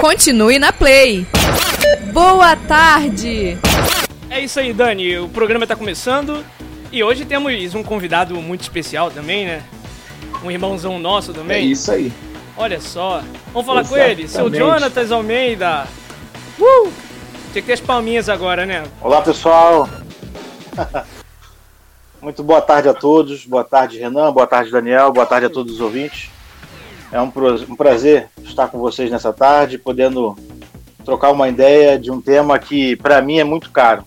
Continue na Play. Boa tarde. É isso aí, Dani. O programa está começando e hoje temos um convidado muito especial também, né? Um irmãozão nosso também. É isso aí. Olha só. Vamos falar Exatamente. com ele, seu Jonatas Almeida. Uh! Tinha que ter as palminhas agora, né? Olá, pessoal. Muito boa tarde a todos. Boa tarde, Renan. Boa tarde, Daniel. Boa tarde a todos os ouvintes. É um, um prazer estar com vocês nessa tarde, podendo trocar uma ideia de um tema que para mim é muito caro.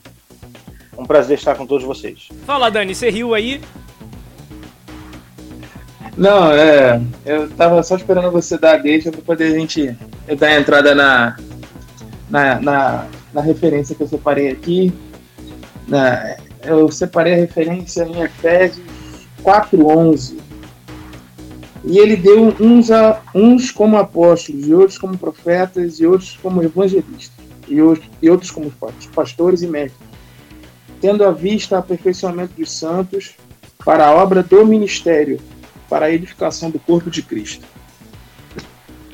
Um prazer estar com todos vocês. Fala, Dani, você riu aí? Não, é. Eu tava só esperando você dar a deixa para poder a gente dar a entrada na, na, na, na referência que eu separei aqui. Na, eu separei a referência em Efésios 4.11. E ele deu uns, a, uns como apóstolos, e outros como profetas, e outros como evangelistas, e outros, e outros como pastores e mestres, tendo à vista o aperfeiçoamento dos santos para a obra do ministério, para a edificação do corpo de Cristo.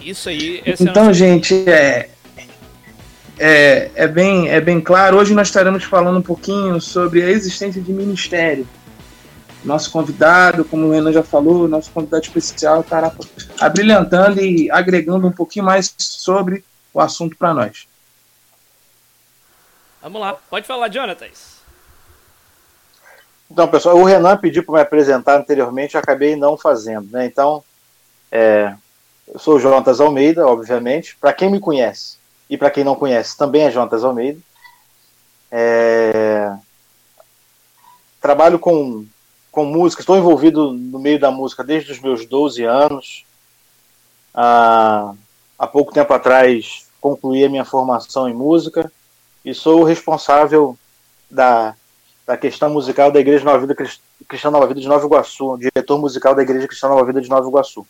Isso aí. então, é gente, é, é, é, bem, é bem claro. Hoje nós estaremos falando um pouquinho sobre a existência de ministério. Nosso convidado, como o Renan já falou, nosso convidado especial estará abrilhantando e agregando um pouquinho mais sobre o assunto para nós. Vamos lá, pode falar, Jonatas. Então, pessoal, o Renan pediu para me apresentar anteriormente, eu acabei não fazendo, né? Então, é, eu sou o Jonatas Almeida, obviamente. Para quem me conhece, e para quem não conhece, também é Jonatas Almeida. É... Trabalho com, com música, estou envolvido no meio da música desde os meus 12 anos. Ah, há pouco tempo atrás concluí a minha formação em música e sou o responsável da, da questão musical da Igreja Nova Vida Cristã Nova Vida de Nova Iguaçu, diretor musical da Igreja Cristã Nova Vida de Nova Iguaçu.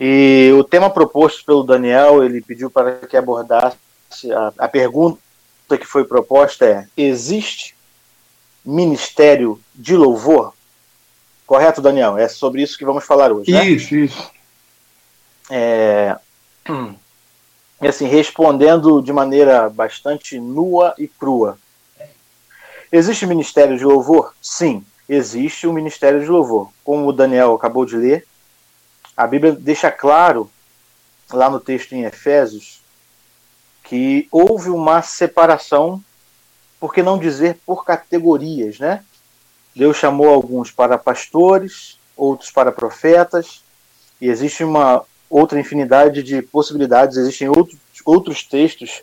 E o tema proposto pelo Daniel, ele pediu para que abordasse a, a pergunta que foi proposta é: existe ministério de louvor? Correto, Daniel? É sobre isso que vamos falar hoje. Né? Isso, isso. É, e assim, respondendo de maneira bastante nua e crua. Existe ministério de louvor? Sim, existe o ministério de louvor. Como o Daniel acabou de ler, a Bíblia deixa claro, lá no texto em Efésios, que houve uma separação, por que não dizer por categorias, né? Deus chamou alguns para pastores, outros para profetas, e existe uma outra infinidade de possibilidades, existem outros, outros textos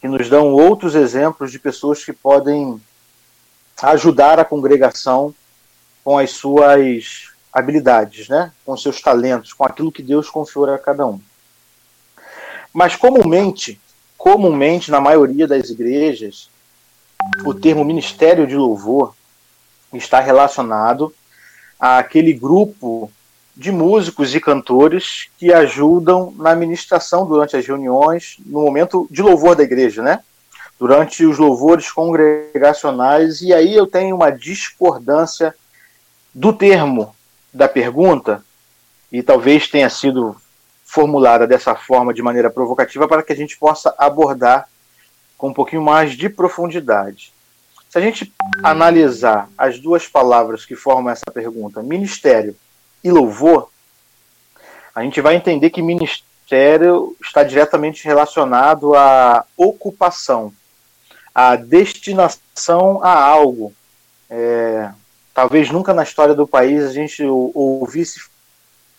que nos dão outros exemplos de pessoas que podem ajudar a congregação com as suas habilidades, né? com seus talentos, com aquilo que Deus confiou a cada um. Mas comumente, comumente na maioria das igrejas, o termo ministério de louvor está relacionado àquele grupo de músicos e cantores que ajudam na ministração durante as reuniões, no momento de louvor da igreja, né? Durante os louvores congregacionais, e aí eu tenho uma discordância do termo da pergunta, e talvez tenha sido formulada dessa forma de maneira provocativa para que a gente possa abordar com um pouquinho mais de profundidade. Se a gente analisar as duas palavras que formam essa pergunta, ministério e louvor, a gente vai entender que ministério está diretamente relacionado à ocupação, à destinação a algo. É, talvez nunca na história do país a gente ouvisse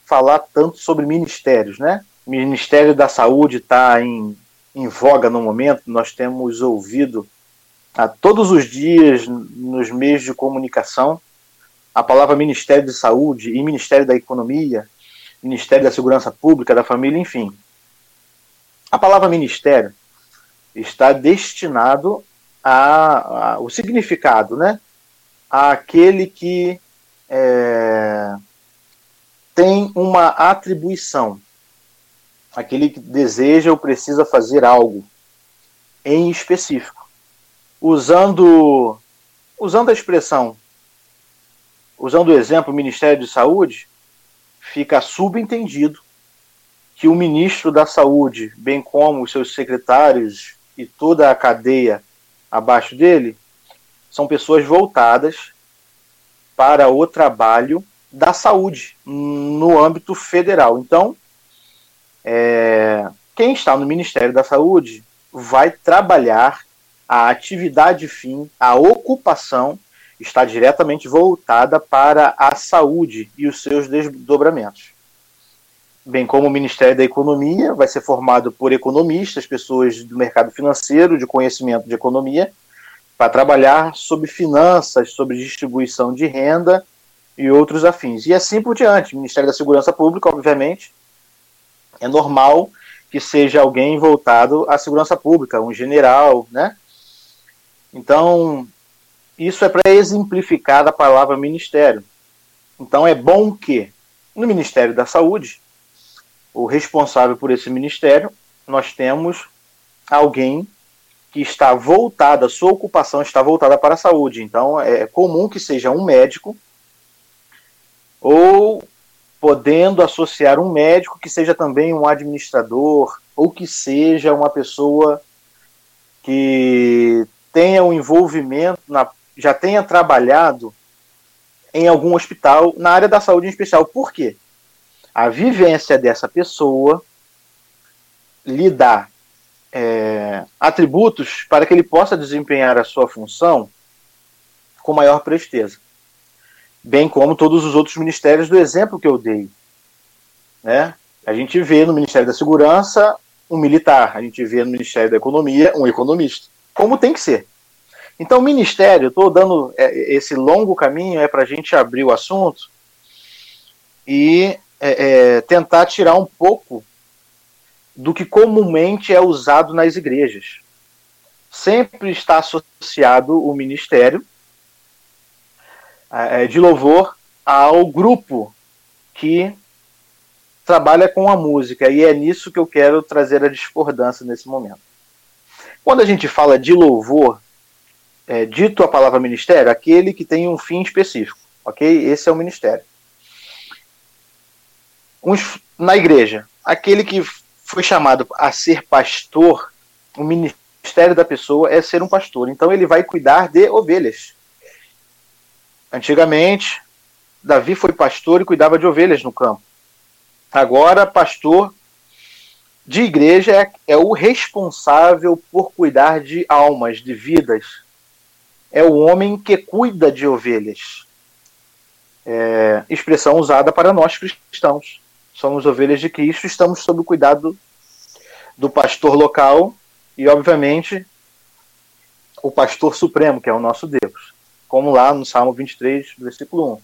falar tanto sobre ministérios, né? O Ministério da Saúde está em, em voga no momento, nós temos ouvido a todos os dias nos meios de comunicação a palavra Ministério de Saúde e Ministério da Economia, Ministério da Segurança Pública, da Família, enfim. A palavra ministério está destinado a, a o significado, né? àquele que é, tem uma atribuição, aquele que deseja ou precisa fazer algo em específico. Usando, usando a expressão, usando o exemplo Ministério de Saúde, fica subentendido que o ministro da Saúde, bem como os seus secretários e toda a cadeia abaixo dele, são pessoas voltadas para o trabalho da saúde no âmbito federal. Então, é, quem está no Ministério da Saúde vai trabalhar a atividade fim, a ocupação está diretamente voltada para a saúde e os seus desdobramentos. Bem como o Ministério da Economia vai ser formado por economistas, pessoas do mercado financeiro, de conhecimento de economia, para trabalhar sobre finanças, sobre distribuição de renda e outros afins. E assim por diante. Ministério da Segurança Pública, obviamente, é normal que seja alguém voltado à segurança pública, um general, né? Então, isso é para exemplificar a palavra ministério. Então, é bom que no Ministério da Saúde, o responsável por esse ministério, nós temos alguém que está voltada, sua ocupação está voltada para a saúde. Então, é comum que seja um médico ou podendo associar um médico que seja também um administrador ou que seja uma pessoa que tenha um envolvimento, na, já tenha trabalhado em algum hospital na área da saúde em especial. Por quê? A vivência dessa pessoa lhe dá é, atributos para que ele possa desempenhar a sua função com maior presteza bem como todos os outros ministérios do exemplo que eu dei. Né? A gente vê no Ministério da Segurança um militar, a gente vê no Ministério da Economia um economista, como tem que ser. Então, Ministério, estou dando é, esse longo caminho é para a gente abrir o assunto e é, é, tentar tirar um pouco do que comumente é usado nas igrejas. Sempre está associado o ministério é, de louvor ao grupo que trabalha com a música, e é nisso que eu quero trazer a discordância nesse momento. Quando a gente fala de louvor, é, dito a palavra ministério, aquele que tem um fim específico, ok? Esse é o ministério. Uns, na igreja, aquele que foi chamado a ser pastor, o ministério da pessoa é ser um pastor. Então ele vai cuidar de ovelhas. Antigamente, Davi foi pastor e cuidava de ovelhas no campo. Agora, pastor de igreja é, é o responsável por cuidar de almas, de vidas. É o homem que cuida de ovelhas. É, expressão usada para nós cristãos. Somos ovelhas de Cristo, estamos sob o cuidado do pastor local e, obviamente, o pastor supremo, que é o nosso Deus como lá no Salmo 23, versículo 1.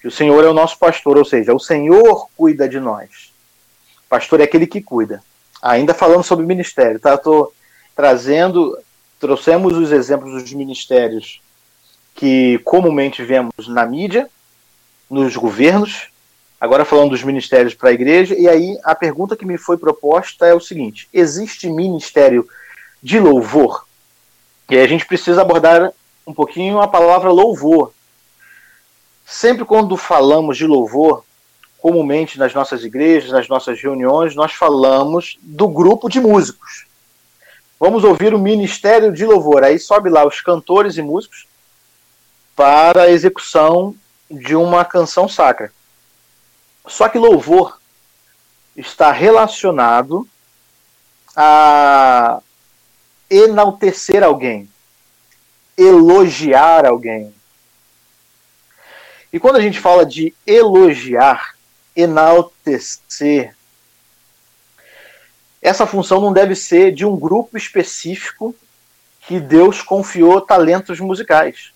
Que o Senhor é o nosso pastor, ou seja, o Senhor cuida de nós. Pastor é aquele que cuida. Ainda falando sobre ministério, tá? Estou trazendo, trouxemos os exemplos dos ministérios que comumente vemos na mídia, nos governos, agora falando dos ministérios para a igreja, e aí a pergunta que me foi proposta é o seguinte: existe ministério de louvor? E aí a gente precisa abordar um pouquinho a palavra louvor. Sempre quando falamos de louvor, comumente nas nossas igrejas, nas nossas reuniões, nós falamos do grupo de músicos. Vamos ouvir o ministério de louvor. Aí sobe lá os cantores e músicos para a execução de uma canção sacra. Só que louvor está relacionado a enaltecer alguém, elogiar alguém. E quando a gente fala de elogiar, enaltecer, essa função não deve ser de um grupo específico que Deus confiou talentos musicais.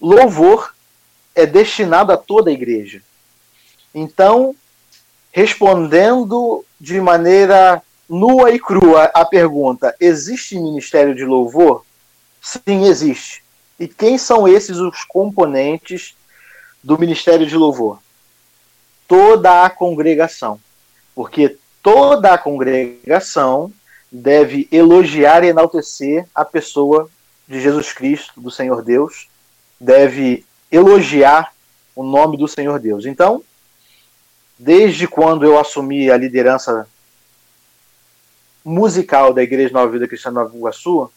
Louvor é destinado a toda a igreja. Então, respondendo de maneira nua e crua a pergunta: existe ministério de louvor? Sim, existe. E quem são esses os componentes do Ministério de Louvor? Toda a congregação. Porque toda a congregação deve elogiar e enaltecer a pessoa de Jesus Cristo, do Senhor Deus, deve elogiar o nome do Senhor Deus. Então, desde quando eu assumi a liderança musical da Igreja Nova Vida Cristã Nova Iguaçu,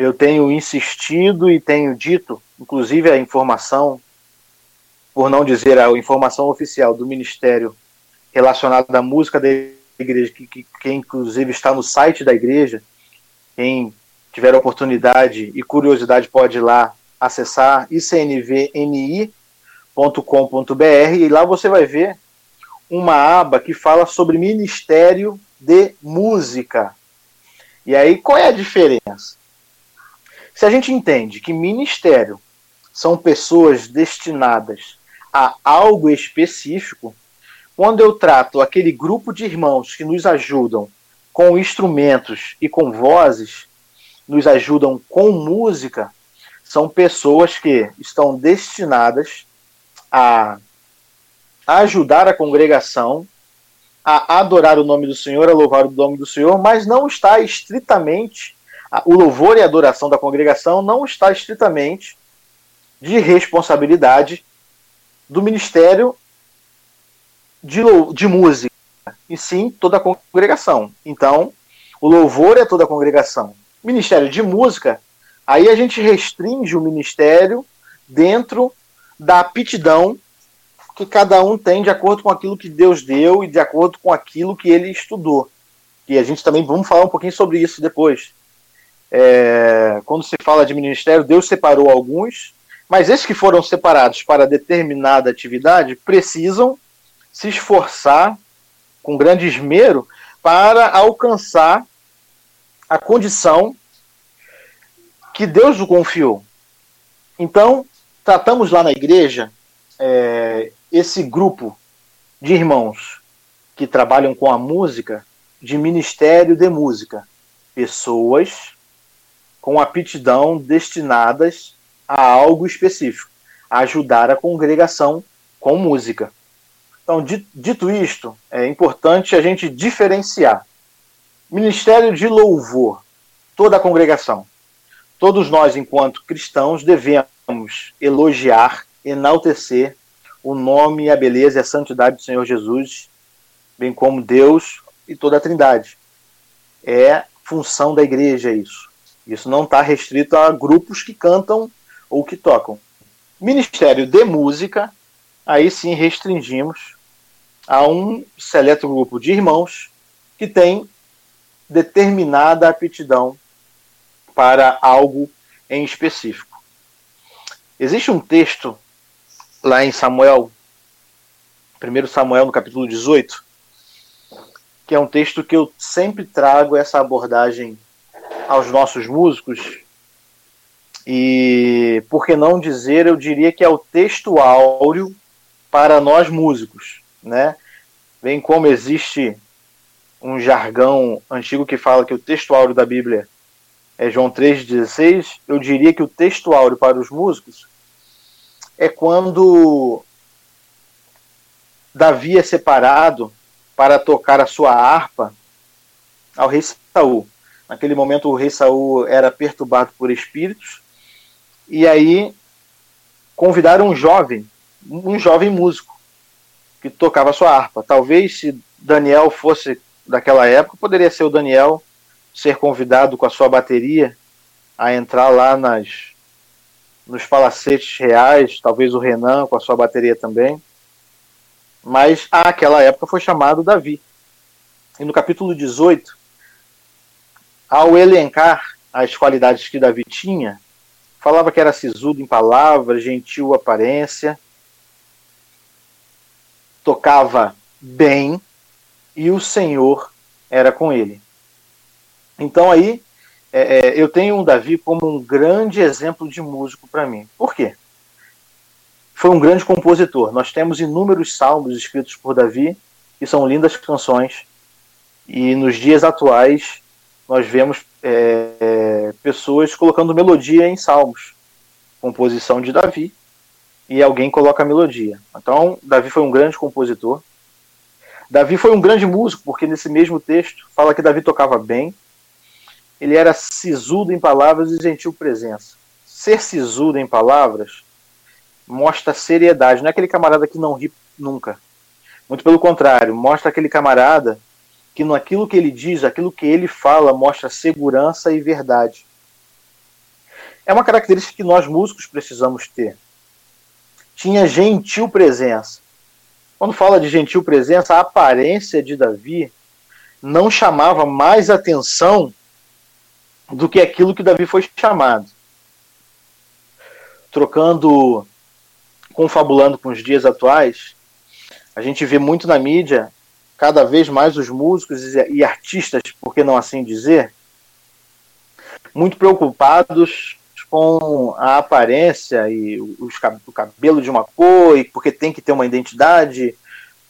eu tenho insistido e tenho dito, inclusive a informação, por não dizer a informação oficial do Ministério relacionada à música da igreja, que, que, que inclusive está no site da igreja, quem tiver oportunidade e curiosidade pode ir lá acessar icnvni.com.br e lá você vai ver uma aba que fala sobre Ministério de Música. E aí qual é a diferença? Se a gente entende que ministério são pessoas destinadas a algo específico, quando eu trato aquele grupo de irmãos que nos ajudam com instrumentos e com vozes, nos ajudam com música, são pessoas que estão destinadas a ajudar a congregação, a adorar o nome do Senhor, a louvar o nome do Senhor, mas não está estritamente, o louvor e a adoração da congregação não está estritamente de responsabilidade do ministério de, de música, e sim toda a congregação. Então, o louvor é toda a congregação. Ministério de música, aí a gente restringe o ministério dentro da aptidão que cada um tem de acordo com aquilo que Deus deu e de acordo com aquilo que ele estudou. E a gente também vamos falar um pouquinho sobre isso depois. É, quando se fala de ministério, Deus separou alguns, mas esses que foram separados para determinada atividade precisam se esforçar com grande esmero para alcançar a condição que Deus o confiou. Então, tratamos lá na igreja é, esse grupo de irmãos que trabalham com a música de ministério de música. Pessoas com aptidão destinadas a algo específico, a ajudar a congregação com música. Então, dito isto, é importante a gente diferenciar Ministério de louvor, toda a congregação. Todos nós, enquanto cristãos, devemos elogiar, enaltecer o nome, a beleza e a santidade do Senhor Jesus, bem como Deus e toda a Trindade. É função da igreja isso. Isso não está restrito a grupos que cantam ou que tocam. Ministério de música, aí sim restringimos a um seleto grupo de irmãos que tem determinada aptidão para algo em específico. Existe um texto lá em Samuel, 1 Samuel no capítulo 18, que é um texto que eu sempre trago essa abordagem aos nossos músicos. E por que não dizer, eu diria que é o texto áureo para nós músicos, né? Bem como existe um jargão antigo que fala que o texto áureo da Bíblia é João 3,16, eu diria que o texto áureo para os músicos é quando Davi é separado para tocar a sua harpa ao rei Saul. Naquele momento o rei Saul era perturbado por espíritos e aí convidaram um jovem, um jovem músico que tocava sua harpa. Talvez se Daniel fosse daquela época, poderia ser o Daniel ser convidado com a sua bateria a entrar lá nas nos palacetes reais, talvez o Renan com a sua bateria também. Mas àquela época foi chamado Davi. E no capítulo 18, ao elencar as qualidades que Davi tinha, falava que era sisudo em palavras, gentil aparência, tocava bem, e o Senhor era com ele. Então aí é, é, eu tenho um Davi como um grande exemplo de músico para mim. Por quê? Foi um grande compositor. Nós temos inúmeros salmos escritos por Davi, que são lindas canções, e nos dias atuais nós vemos é, é pessoas colocando melodia em salmos, composição de Davi, e alguém coloca a melodia. Então, Davi foi um grande compositor. Davi foi um grande músico, porque nesse mesmo texto fala que Davi tocava bem, ele era sisudo em palavras e gentil presença. Ser sisudo em palavras mostra seriedade, não é aquele camarada que não ri nunca. Muito pelo contrário, mostra aquele camarada que naquilo que ele diz, aquilo que ele fala, mostra segurança e verdade. É uma característica que nós músicos precisamos ter. Tinha gentil presença. Quando fala de gentil presença, a aparência de Davi não chamava mais atenção do que aquilo que Davi foi chamado. Trocando, confabulando com os dias atuais, a gente vê muito na mídia, cada vez mais os músicos e artistas, por que não assim dizer, muito preocupados com a aparência e os, o cabelo de uma cor, e porque tem que ter uma identidade,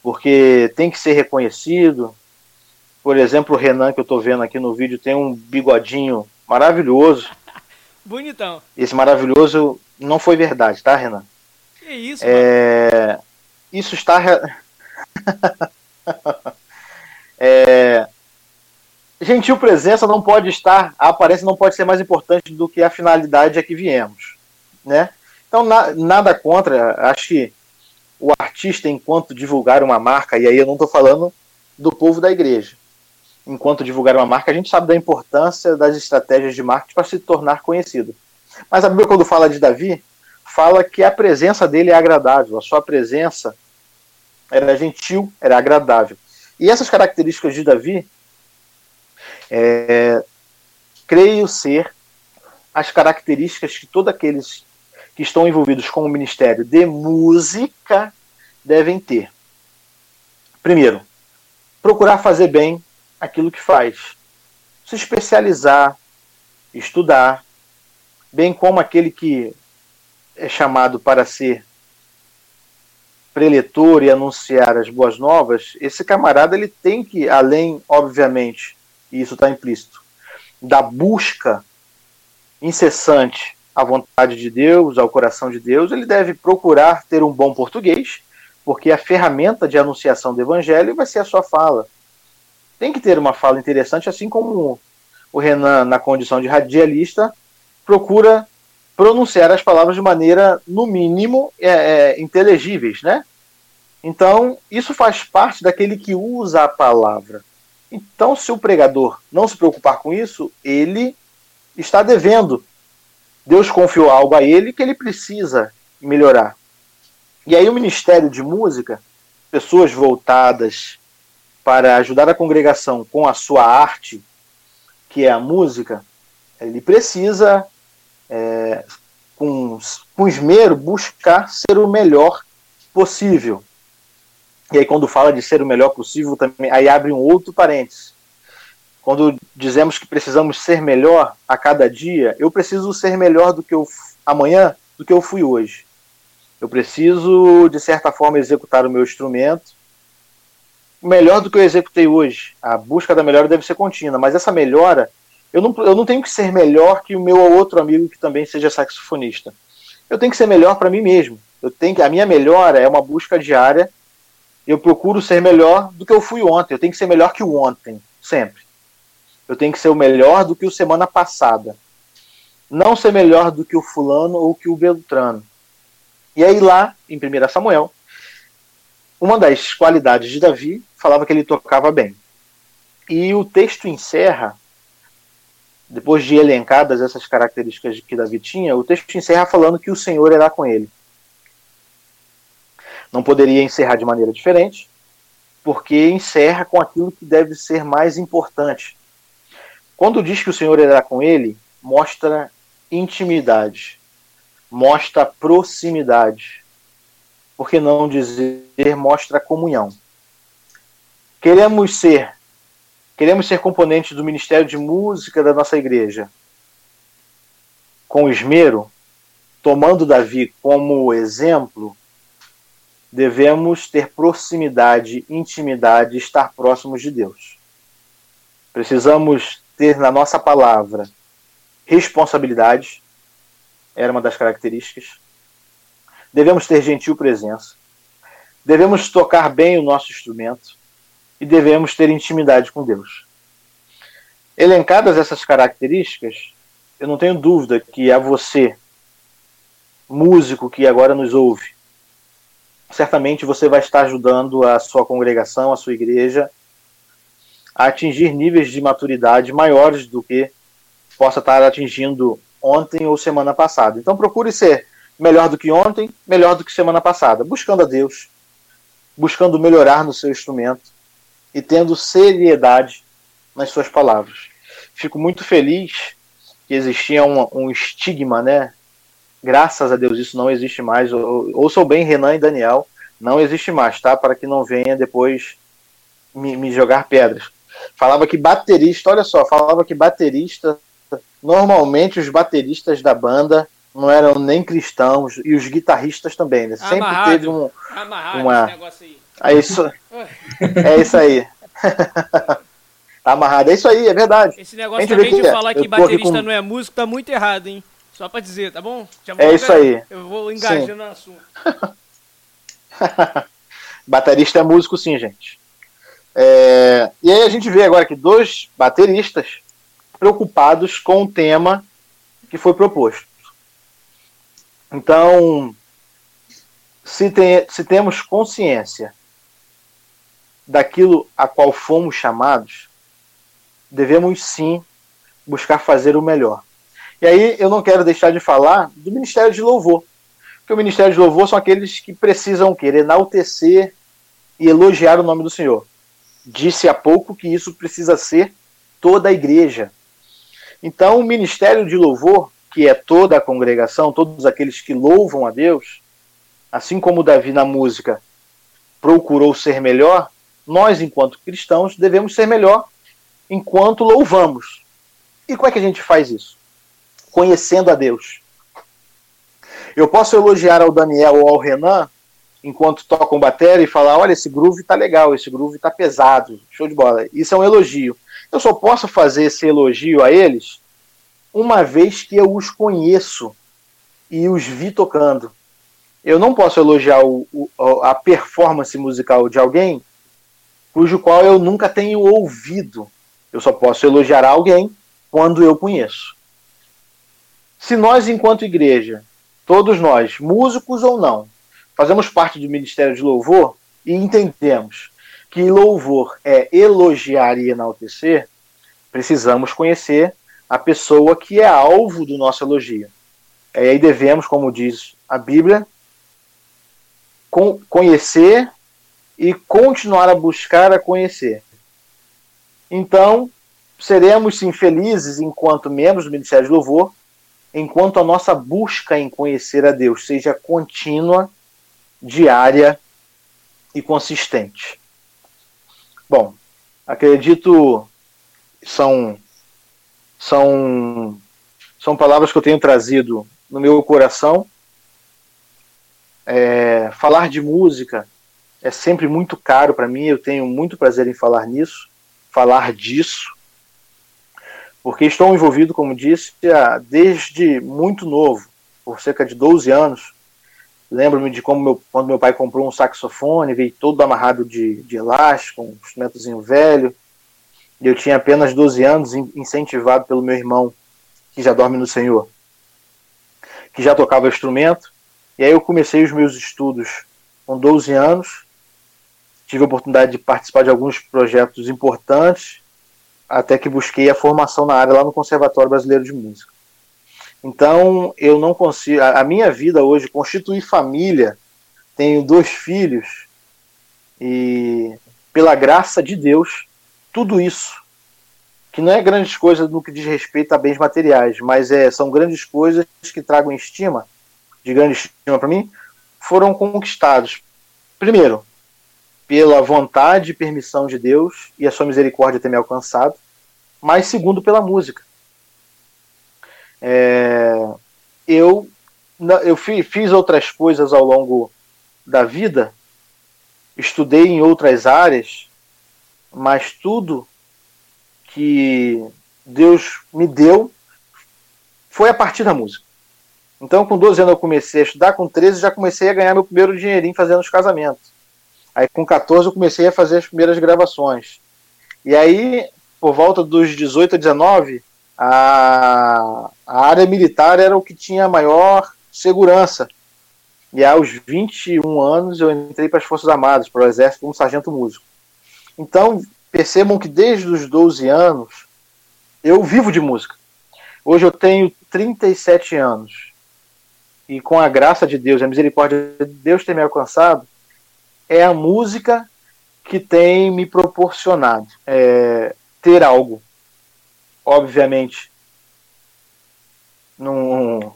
porque tem que ser reconhecido. Por exemplo, o Renan, que eu estou vendo aqui no vídeo, tem um bigodinho maravilhoso. Bonitão. Esse maravilhoso não foi verdade, tá, Renan? Que isso, é... Isso está. é... Gentil presença não pode estar, a aparência não pode ser mais importante do que a finalidade a que viemos, né? Então na, nada contra, acho que o artista enquanto divulgar uma marca e aí eu não estou falando do povo da igreja, enquanto divulgar uma marca a gente sabe da importância das estratégias de marketing para se tornar conhecido. Mas a Bíblia quando fala de Davi fala que a presença dele é agradável, a sua presença era gentil, era agradável. E essas características de Davi é, creio ser as características que todos aqueles que estão envolvidos com o Ministério de Música devem ter. Primeiro, procurar fazer bem aquilo que faz. Se especializar, estudar, bem como aquele que é chamado para ser preletor e anunciar as boas novas, esse camarada ele tem que, além, obviamente, e isso está implícito, da busca incessante à vontade de Deus, ao coração de Deus, ele deve procurar ter um bom português, porque a ferramenta de anunciação do evangelho vai ser a sua fala. Tem que ter uma fala interessante, assim como o Renan, na condição de radialista, procura pronunciar as palavras de maneira, no mínimo, é, é, inteligíveis, né? Então, isso faz parte daquele que usa a palavra. Então, se o pregador não se preocupar com isso, ele está devendo. Deus confiou algo a ele que ele precisa melhorar. E aí, o Ministério de Música, pessoas voltadas para ajudar a congregação com a sua arte, que é a música, ele precisa, com, com esmero, buscar ser o melhor possível. E aí, quando fala de ser o melhor possível, também aí abre um outro parênteses. Quando dizemos que precisamos ser melhor a cada dia, eu preciso ser melhor do que eu amanhã do que eu fui hoje. Eu preciso, de certa forma, executar o meu instrumento melhor do que eu executei hoje. A busca da melhora deve ser contínua, mas essa melhora, eu não, eu não tenho que ser melhor que o meu outro amigo que também seja saxofonista. Eu tenho que ser melhor para mim mesmo. Eu tenho que, a minha melhora é uma busca diária eu procuro ser melhor do que eu fui ontem. Eu tenho que ser melhor que o ontem, sempre. Eu tenho que ser o melhor do que o semana passada. Não ser melhor do que o fulano ou que o Beltrano. E aí lá, em 1 Samuel, uma das qualidades de Davi falava que ele tocava bem. E o texto encerra, depois de elencadas essas características que Davi tinha, o texto encerra falando que o Senhor era com ele. Não poderia encerrar de maneira diferente, porque encerra com aquilo que deve ser mais importante. Quando diz que o Senhor irá com ele, mostra intimidade, mostra proximidade. Por que não dizer mostra comunhão? Queremos ser queremos ser componentes do ministério de música da nossa igreja. Com esmero, tomando Davi como exemplo, devemos ter proximidade, intimidade, estar próximos de Deus. Precisamos ter na nossa palavra responsabilidade, era uma das características. Devemos ter gentil presença. Devemos tocar bem o nosso instrumento e devemos ter intimidade com Deus. Elencadas essas características, eu não tenho dúvida que a você, músico que agora nos ouve, certamente você vai estar ajudando a sua congregação, a sua igreja, a atingir níveis de maturidade maiores do que possa estar atingindo ontem ou semana passada. Então procure ser melhor do que ontem, melhor do que semana passada, buscando a Deus, buscando melhorar no seu instrumento e tendo seriedade nas suas palavras. Fico muito feliz que existia um, um estigma, né? Graças a Deus isso não existe mais. Ouçam bem Renan e Daniel, não existe mais, tá? Para que não venha depois me, me jogar pedras. Falava que baterista, olha só, falava que baterista, normalmente os bateristas da banda não eram nem cristãos e os guitarristas também, né? Sempre Amarrado. teve um, Amarrado uma- esse negócio aí. É isso, é isso aí. tá amarrado, é isso aí, é verdade. Esse negócio também de é. falar Eu que baterista com- não é músico tá muito errado, hein? Só pra dizer, tá bom? É isso aí. Eu vou engajando no assunto. Baterista é músico, sim, gente. É, E aí a gente vê agora que dois bateristas preocupados com o tema que foi proposto. Então, se, tem- se temos consciência daquilo a qual fomos chamados, devemos sim buscar fazer o melhor. E aí eu não quero deixar de falar do Ministério de Louvor. Porque o Ministério de Louvor são aqueles que precisam querer enaltecer e elogiar o nome do Senhor. Disse há pouco que isso precisa ser toda a igreja. Então, o Ministério de Louvor, que é toda a congregação, todos aqueles que louvam a Deus, assim como Davi na música procurou ser melhor, nós, enquanto cristãos, devemos ser melhor enquanto louvamos. E como é que a gente faz isso? Conhecendo a Deus. Eu posso elogiar ao Daniel ou ao Renan enquanto tocam bateria e falar: olha, esse groove tá legal, esse groove tá pesado, show de bola. Isso é um elogio. Eu só posso fazer esse elogio a eles uma vez que eu os conheço e os vi tocando. Eu não posso elogiar o, o, a performance musical de alguém cujo qual eu nunca tenho ouvido. Eu só posso elogiar alguém quando eu conheço. Se nós, enquanto igreja, todos nós, músicos ou não, fazemos parte do Ministério de Louvor e entendemos que louvor é elogiar e enaltecer, precisamos conhecer a pessoa que é alvo do nosso elogio. E aí devemos, como diz a Bíblia, conhecer e continuar a buscar a conhecer. Então, seremos sim felizes enquanto membros do Ministério de Louvor, enquanto a nossa busca em conhecer a Deus seja contínua, diária e consistente. Bom, acredito são são são palavras que eu tenho trazido no meu coração. É, falar de música é sempre muito caro para mim. Eu tenho muito prazer em falar nisso, falar disso, porque estou envolvido, como disse, desde muito novo, por cerca de 12 anos. Lembro-me de como meu, quando meu pai comprou um saxofone, veio todo amarrado de, de elástico, um instrumentozinho velho. Eu tinha apenas 12 anos, incentivado pelo meu irmão, que já dorme no Senhor, que já tocava instrumento. E aí eu comecei os meus estudos com 12 anos. Tive a oportunidade de participar de alguns projetos importantes, até que busquei a formação na área lá no Conservatório Brasileiro de Música. Então, eu não consigo. A minha vida hoje, constituir família, tenho dois filhos, e pela graça de Deus, tudo isso, que não é grandes coisas no que diz respeito a bens materiais, mas é, são grandes coisas que tragam estima, de grande estima para mim, foram conquistados. Primeiro, pela vontade e permissão de Deus e a sua misericórdia ter me alcançado, mas segundo, pela música. É, eu eu fiz outras coisas ao longo da vida, estudei em outras áreas, mas tudo que Deus me deu foi a partir da música. Então, com 12 anos eu comecei a estudar, com 13 já comecei a ganhar meu primeiro dinheirinho fazendo os casamentos. Aí com 14 eu comecei a fazer as primeiras gravações. E aí, por volta dos 18 a 19, a, a área militar era o que tinha maior segurança. E aos 21 anos eu entrei para as Forças Armadas, para o Exército, como sargento músico. Então, percebam que desde os 12 anos eu vivo de música. Hoje eu tenho 37 anos. E com a graça de Deus, a misericórdia de Deus ter me alcançado, é a música que tem me proporcionado é, ter algo. Obviamente, não,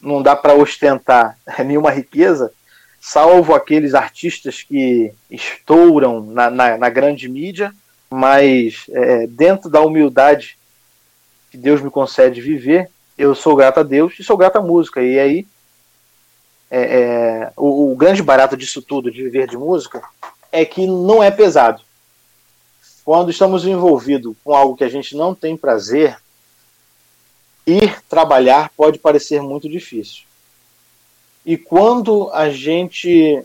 não dá para ostentar nenhuma riqueza, salvo aqueles artistas que estouram na, na, na grande mídia, mas é, dentro da humildade que Deus me concede viver, eu sou grato a Deus e sou grato à música. E aí, é, é, o, o grande barato disso tudo, de viver de música, é que não é pesado. Quando estamos envolvidos com algo que a gente não tem prazer, ir trabalhar pode parecer muito difícil. E quando a gente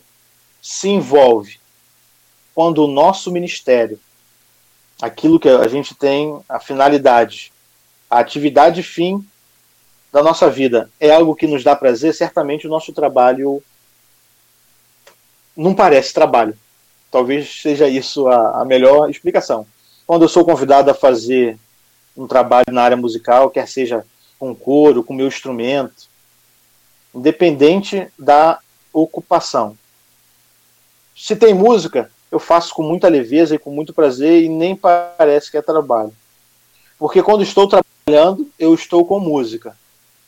se envolve, quando o nosso ministério, aquilo que a gente tem, a finalidade, a atividade fim da nossa vida é algo que nos dá prazer, certamente o nosso trabalho não parece trabalho. Talvez seja isso a, a melhor explicação. Quando eu sou convidado a fazer um trabalho na área musical, quer seja com coro, com meu instrumento, independente da ocupação. Se tem música, eu faço com muita leveza e com muito prazer e nem parece que é trabalho. Porque quando estou trabalhando, eu estou com música.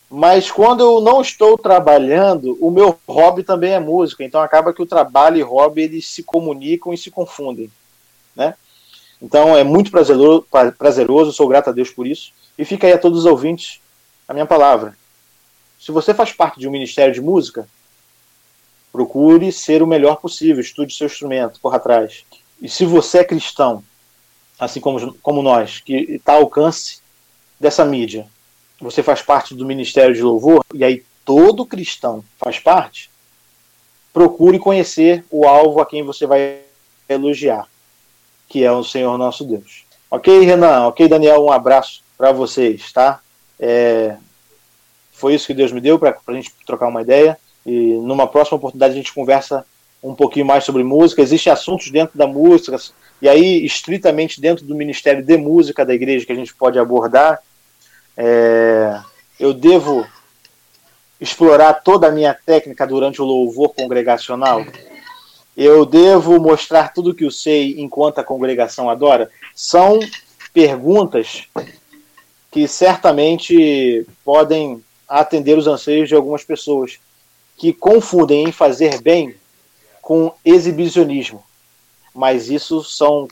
Mas quando eu não estou trabalhando, o meu hobby também é música. Então acaba que o trabalho e hobby eles se comunicam e se confundem, né? Então é muito prazeroso, prazeroso, sou grato a Deus por isso. E fica aí a todos os ouvintes a minha palavra. Se você faz parte de um ministério de música, procure ser o melhor possível, estude seu instrumento, corra atrás. E se você é cristão, assim como, como nós, que está ao alcance dessa mídia, você faz parte do ministério de louvor, e aí todo cristão faz parte, procure conhecer o alvo a quem você vai elogiar, que é o Senhor nosso Deus. Ok, Renan? Ok, Daniel? Um abraço para vocês, tá? É, foi isso que Deus me deu para a gente trocar uma ideia. E numa próxima oportunidade a gente conversa um pouquinho mais sobre música. Existem assuntos dentro da música, e aí, estritamente dentro do Ministério de Música da igreja, que a gente pode abordar. É, eu devo explorar toda a minha técnica durante o louvor congregacional? Eu devo mostrar tudo que eu sei enquanto a congregação adora? São perguntas que certamente podem atender os anseios de algumas pessoas que confundem em fazer bem com exibicionismo. Mas isso são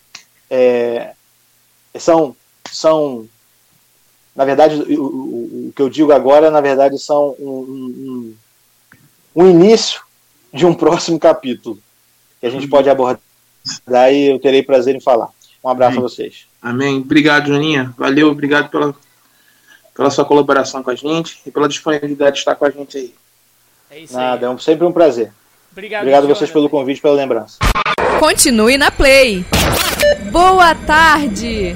é, são são na verdade o, o, o, que eu digo agora na verdade são um, um, um início de um próximo capítulo que a gente pode abordar e eu terei prazer em falar. Um abraço Amém. a vocês. Amém. Obrigado, Joninha. Valeu, obrigado pela pela sua colaboração com a gente e pela disponibilidade de estar com a gente aí. É isso Nada, aí. é sempre um prazer. Obrigado, Obrigado a vocês pelo convite, pela lembrança. Continue na Play. Boa tarde.